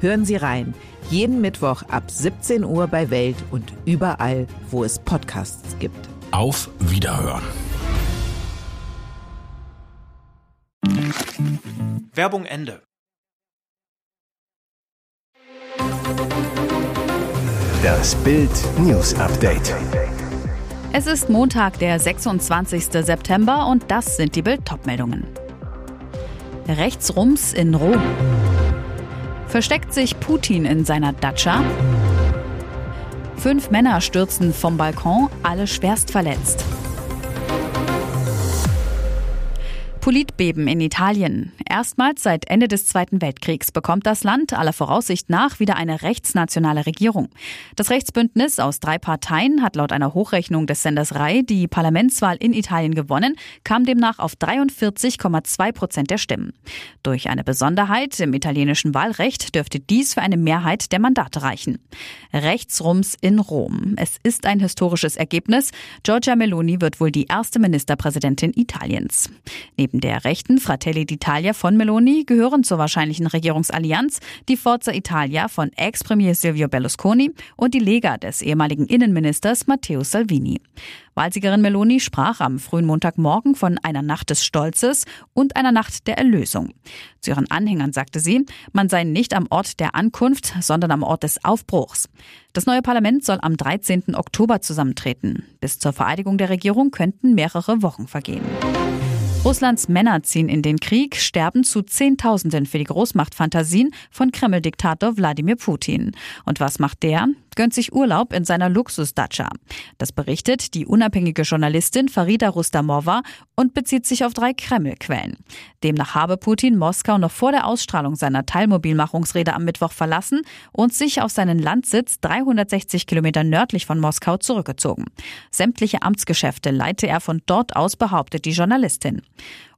Hören Sie rein. Jeden Mittwoch ab 17 Uhr bei Welt und überall, wo es Podcasts gibt. Auf Wiederhören. Werbung Ende. Das Bild News Update. Es ist Montag, der 26. September und das sind die Bild meldungen Rechtsrums in Rom. Versteckt sich Putin in seiner Datscha? Fünf Männer stürzen vom Balkon, alle schwerst verletzt. Politbeben in Italien. Erstmals seit Ende des Zweiten Weltkriegs bekommt das Land aller Voraussicht nach wieder eine rechtsnationale Regierung. Das Rechtsbündnis aus drei Parteien hat laut einer Hochrechnung des Senders RAI die Parlamentswahl in Italien gewonnen, kam demnach auf 43,2 Prozent der Stimmen. Durch eine Besonderheit im italienischen Wahlrecht dürfte dies für eine Mehrheit der Mandate reichen. Rechtsrums in Rom. Es ist ein historisches Ergebnis. Giorgia Meloni wird wohl die erste Ministerpräsidentin Italiens. Neben Neben der rechten Fratelli d'Italia von Meloni gehören zur wahrscheinlichen Regierungsallianz die Forza Italia von Ex-Premier Silvio Berlusconi und die Lega des ehemaligen Innenministers Matteo Salvini. Wahlsiegerin Meloni sprach am frühen Montagmorgen von einer Nacht des Stolzes und einer Nacht der Erlösung. Zu ihren Anhängern sagte sie, man sei nicht am Ort der Ankunft, sondern am Ort des Aufbruchs. Das neue Parlament soll am 13. Oktober zusammentreten. Bis zur Vereidigung der Regierung könnten mehrere Wochen vergehen. Russlands Männer ziehen in den Krieg, sterben zu Zehntausenden für die Großmachtfantasien von Kreml-Diktator Wladimir Putin. Und was macht der? Gönnt sich Urlaub in seiner Luxusdatscha. Das berichtet die unabhängige Journalistin Farida Rustamova und bezieht sich auf drei Kreml-Quellen. Demnach habe Putin Moskau noch vor der Ausstrahlung seiner Teilmobilmachungsrede am Mittwoch verlassen und sich auf seinen Landsitz 360 Kilometer nördlich von Moskau zurückgezogen. Sämtliche Amtsgeschäfte leite er von dort aus, behauptet die Journalistin.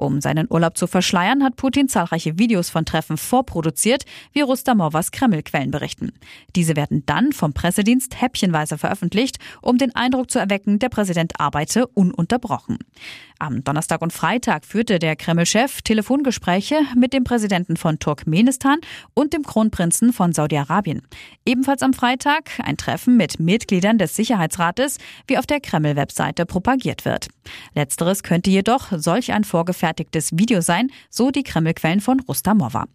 Um seinen Urlaub zu verschleiern, hat Putin zahlreiche Videos von Treffen vorproduziert, wie Rustamovas Kreml-Quellen berichten. Diese werden dann vom Pressedienst häppchenweise veröffentlicht, um den Eindruck zu erwecken, der Präsident arbeite ununterbrochen. Am Donnerstag und Freitag führte der Kreml-Chef Telefongespräche mit dem Präsidenten von Turkmenistan und dem Kronprinzen von Saudi-Arabien. Ebenfalls am Freitag ein Treffen mit Mitgliedern des Sicherheitsrates, wie auf der Kreml-Webseite propagiert wird. Letzteres könnte jedoch solch ein vorgefertigtes Video sein, so die Kreml-Quellen von Rustamova.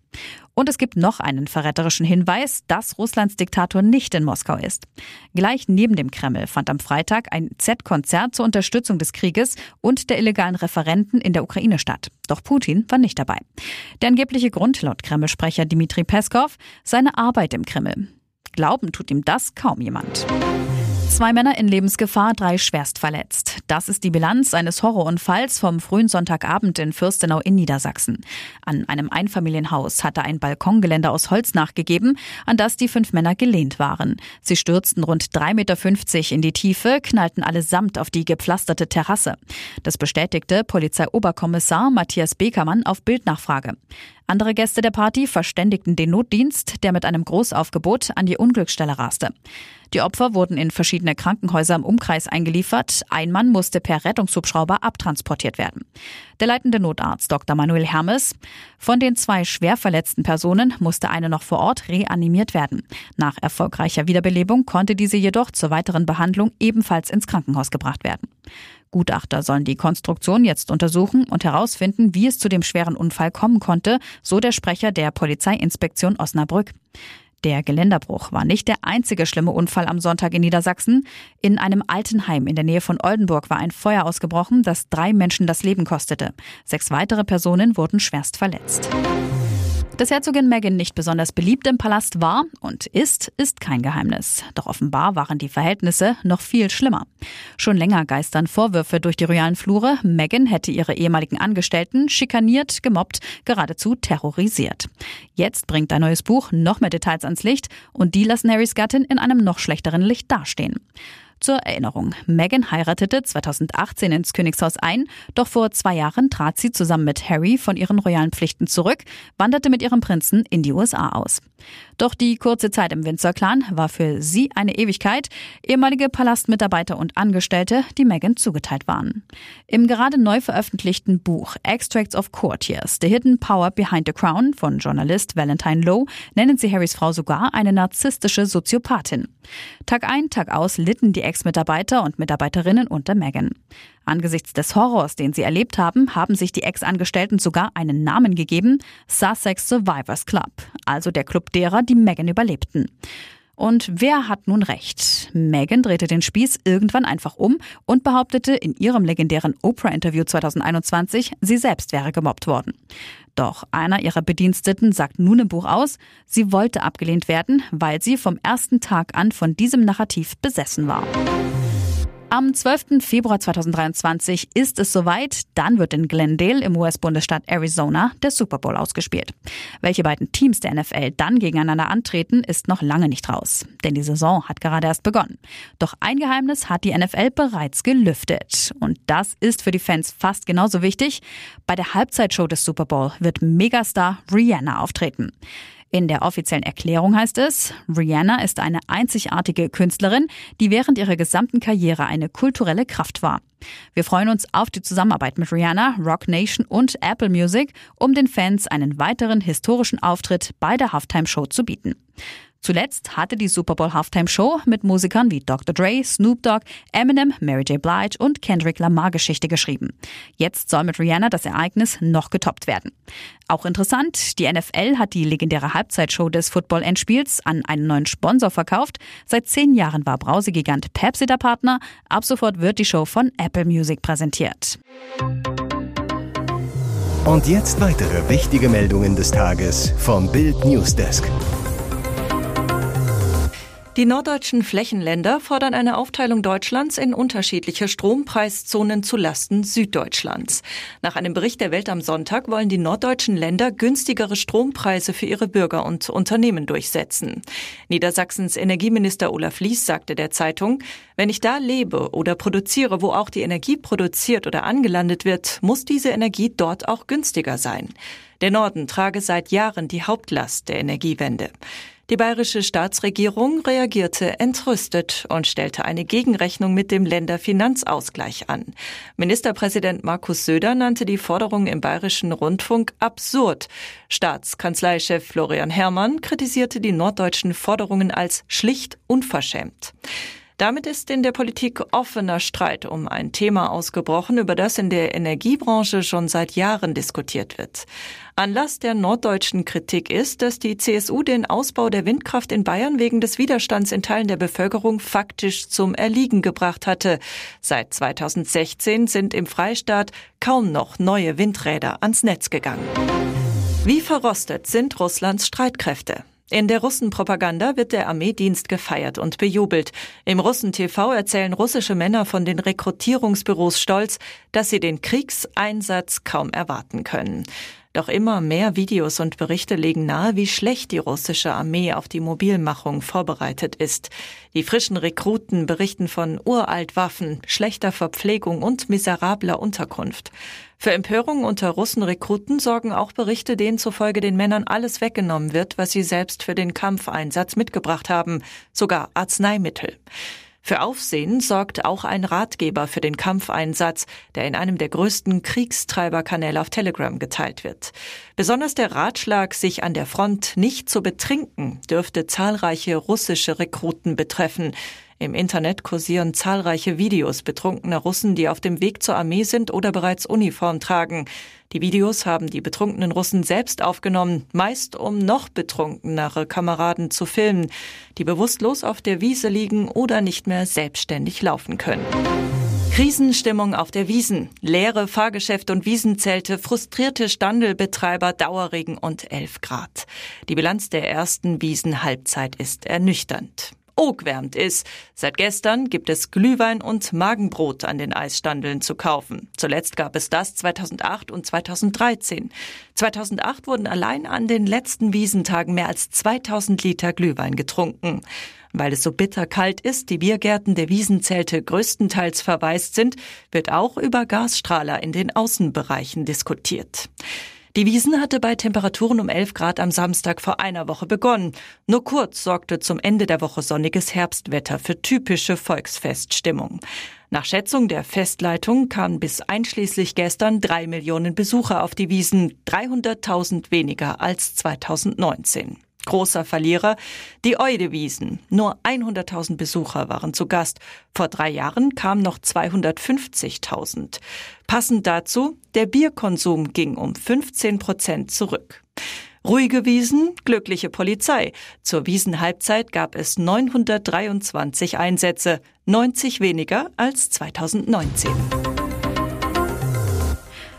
Und es gibt noch einen verräterischen Hinweis, dass Russlands Diktator nicht in Moskau ist. Gleich neben dem Kreml fand am Freitag ein Z-Konzert zur Unterstützung des Krieges und der illegalen Referenten in der Ukraine statt. Doch Putin war nicht dabei. Der angebliche Grund laut Kreml-Sprecher Dmitri Peskov seine Arbeit im Kreml. Glauben tut ihm das kaum jemand. Zwei Männer in Lebensgefahr, drei schwerst verletzt. Das ist die Bilanz eines Horrorunfalls vom frühen Sonntagabend in Fürstenau in Niedersachsen. An einem Einfamilienhaus hatte ein Balkongeländer aus Holz nachgegeben, an das die fünf Männer gelehnt waren. Sie stürzten rund 3,50 Meter in die Tiefe, knallten allesamt auf die gepflasterte Terrasse. Das bestätigte Polizeioberkommissar Matthias Bekermann auf Bildnachfrage. Andere Gäste der Party verständigten den Notdienst, der mit einem Großaufgebot an die Unglücksstelle raste. Die Opfer wurden in verschiedene Krankenhäuser im Umkreis eingeliefert. Ein Mann musste per Rettungshubschrauber abtransportiert werden. Der leitende Notarzt Dr. Manuel Hermes. Von den zwei schwer verletzten Personen musste eine noch vor Ort reanimiert werden. Nach erfolgreicher Wiederbelebung konnte diese jedoch zur weiteren Behandlung ebenfalls ins Krankenhaus gebracht werden. Gutachter sollen die Konstruktion jetzt untersuchen und herausfinden, wie es zu dem schweren Unfall kommen konnte, so der Sprecher der Polizeiinspektion Osnabrück. Der Geländerbruch war nicht der einzige schlimme Unfall am Sonntag in Niedersachsen. In einem Altenheim in der Nähe von Oldenburg war ein Feuer ausgebrochen, das drei Menschen das Leben kostete. Sechs weitere Personen wurden schwerst verletzt. Dass Herzogin Meghan nicht besonders beliebt im Palast war und ist, ist kein Geheimnis. Doch offenbar waren die Verhältnisse noch viel schlimmer. Schon länger geistern Vorwürfe durch die royalen Flure, Meghan hätte ihre ehemaligen Angestellten schikaniert, gemobbt, geradezu terrorisiert. Jetzt bringt ein neues Buch noch mehr Details ans Licht und die lassen Harrys Gattin in einem noch schlechteren Licht dastehen. Zur Erinnerung, Meghan heiratete 2018 ins Königshaus ein, doch vor zwei Jahren trat sie zusammen mit Harry von ihren royalen Pflichten zurück, wanderte mit ihrem Prinzen in die USA aus. Doch die kurze Zeit im Windsor-Clan war für sie eine Ewigkeit, ehemalige Palastmitarbeiter und Angestellte, die Meghan zugeteilt waren. Im gerade neu veröffentlichten Buch Extracts of Courtiers, The Hidden Power Behind the Crown von Journalist Valentine Lowe nennen sie Harrys Frau sogar eine narzisstische Soziopathin. Tag ein, Tag aus litten die Ex-Mitarbeiter und Mitarbeiterinnen unter Meghan. Angesichts des Horrors, den sie erlebt haben, haben sich die Ex-Angestellten sogar einen Namen gegeben, Sussex Survivors Club, also der Club derer, die Meghan überlebten. Und wer hat nun recht? Meghan drehte den Spieß irgendwann einfach um und behauptete in ihrem legendären Oprah-Interview 2021, sie selbst wäre gemobbt worden. Doch einer ihrer Bediensteten sagt nun im Buch aus, sie wollte abgelehnt werden, weil sie vom ersten Tag an von diesem Narrativ besessen war. Am 12. Februar 2023 ist es soweit. Dann wird in Glendale im US-Bundesstaat Arizona der Super Bowl ausgespielt. Welche beiden Teams der NFL dann gegeneinander antreten, ist noch lange nicht raus. Denn die Saison hat gerade erst begonnen. Doch ein Geheimnis hat die NFL bereits gelüftet. Und das ist für die Fans fast genauso wichtig. Bei der Halbzeitshow des Super Bowl wird Megastar Rihanna auftreten. In der offiziellen Erklärung heißt es, Rihanna ist eine einzigartige Künstlerin, die während ihrer gesamten Karriere eine kulturelle Kraft war. Wir freuen uns auf die Zusammenarbeit mit Rihanna, Rock Nation und Apple Music, um den Fans einen weiteren historischen Auftritt bei der Halftime Show zu bieten. Zuletzt hatte die Super Bowl Halftime Show mit Musikern wie Dr. Dre, Snoop Dogg, Eminem, Mary J. Blige und Kendrick Lamar Geschichte geschrieben. Jetzt soll mit Rihanna das Ereignis noch getoppt werden. Auch interessant, die NFL hat die legendäre Halbzeitshow des Football-Endspiels an einen neuen Sponsor verkauft. Seit zehn Jahren war Brausegigant Pepsi der Partner. Ab sofort wird die Show von Apple Music präsentiert. Und jetzt weitere wichtige Meldungen des Tages vom Bild Newsdesk. Die norddeutschen Flächenländer fordern eine Aufteilung Deutschlands in unterschiedliche Strompreiszonen zu Lasten Süddeutschlands. Nach einem Bericht der Welt am Sonntag wollen die norddeutschen Länder günstigere Strompreise für ihre Bürger und Unternehmen durchsetzen. Niedersachsens Energieminister Olaf Lies sagte der Zeitung, wenn ich da lebe oder produziere, wo auch die Energie produziert oder angelandet wird, muss diese Energie dort auch günstiger sein. Der Norden trage seit Jahren die Hauptlast der Energiewende. Die bayerische Staatsregierung reagierte entrüstet und stellte eine Gegenrechnung mit dem Länderfinanzausgleich an. Ministerpräsident Markus Söder nannte die Forderung im bayerischen Rundfunk absurd. Staatskanzleichef Florian Herrmann kritisierte die norddeutschen Forderungen als schlicht unverschämt. Damit ist in der Politik offener Streit um ein Thema ausgebrochen, über das in der Energiebranche schon seit Jahren diskutiert wird. Anlass der norddeutschen Kritik ist, dass die CSU den Ausbau der Windkraft in Bayern wegen des Widerstands in Teilen der Bevölkerung faktisch zum Erliegen gebracht hatte. Seit 2016 sind im Freistaat kaum noch neue Windräder ans Netz gegangen. Wie verrostet sind Russlands Streitkräfte? In der Russenpropaganda wird der Armeedienst gefeiert und bejubelt. Im Russen-TV erzählen russische Männer von den Rekrutierungsbüros stolz, dass sie den Kriegseinsatz kaum erwarten können. Doch immer mehr Videos und Berichte legen nahe, wie schlecht die russische Armee auf die Mobilmachung vorbereitet ist. Die frischen Rekruten berichten von Uraltwaffen, schlechter Verpflegung und miserabler Unterkunft. Für Empörung unter Russenrekruten sorgen auch Berichte, denen zufolge den Männern alles weggenommen wird, was sie selbst für den Kampfeinsatz mitgebracht haben, sogar Arzneimittel. Für Aufsehen sorgt auch ein Ratgeber für den Kampfeinsatz, der in einem der größten Kriegstreiberkanäle auf Telegram geteilt wird. Besonders der Ratschlag, sich an der Front nicht zu betrinken, dürfte zahlreiche russische Rekruten betreffen. Im Internet kursieren zahlreiche Videos betrunkener Russen, die auf dem Weg zur Armee sind oder bereits Uniform tragen. Die Videos haben die betrunkenen Russen selbst aufgenommen, meist um noch betrunkenere Kameraden zu filmen, die bewusstlos auf der Wiese liegen oder nicht mehr selbstständig laufen können. Krisenstimmung auf der Wiesen. Leere Fahrgeschäfte und Wiesenzelte, frustrierte Standelbetreiber, Dauerregen und 11 Grad. Die Bilanz der ersten Wiesenhalbzeit ist ernüchternd. Ogwärmt ist. Seit gestern gibt es Glühwein und Magenbrot an den Eisstandeln zu kaufen. Zuletzt gab es das 2008 und 2013. 2008 wurden allein an den letzten Wiesentagen mehr als 2000 Liter Glühwein getrunken. Weil es so bitterkalt ist, die Biergärten der Wiesenzelte größtenteils verwaist sind, wird auch über Gasstrahler in den Außenbereichen diskutiert. Die Wiesen hatte bei Temperaturen um 11 Grad am Samstag vor einer Woche begonnen. Nur kurz sorgte zum Ende der Woche sonniges Herbstwetter für typische Volksfeststimmung. Nach Schätzung der Festleitung kamen bis einschließlich gestern drei Millionen Besucher auf die Wiesen, 300.000 weniger als 2019. Großer Verlierer die Eudewiesen. Nur 100.000 Besucher waren zu Gast. Vor drei Jahren kamen noch 250.000. Passend dazu, der Bierkonsum ging um 15 Prozent zurück. Ruhige Wiesen, glückliche Polizei. Zur Wiesenhalbzeit gab es 923 Einsätze, 90 weniger als 2019.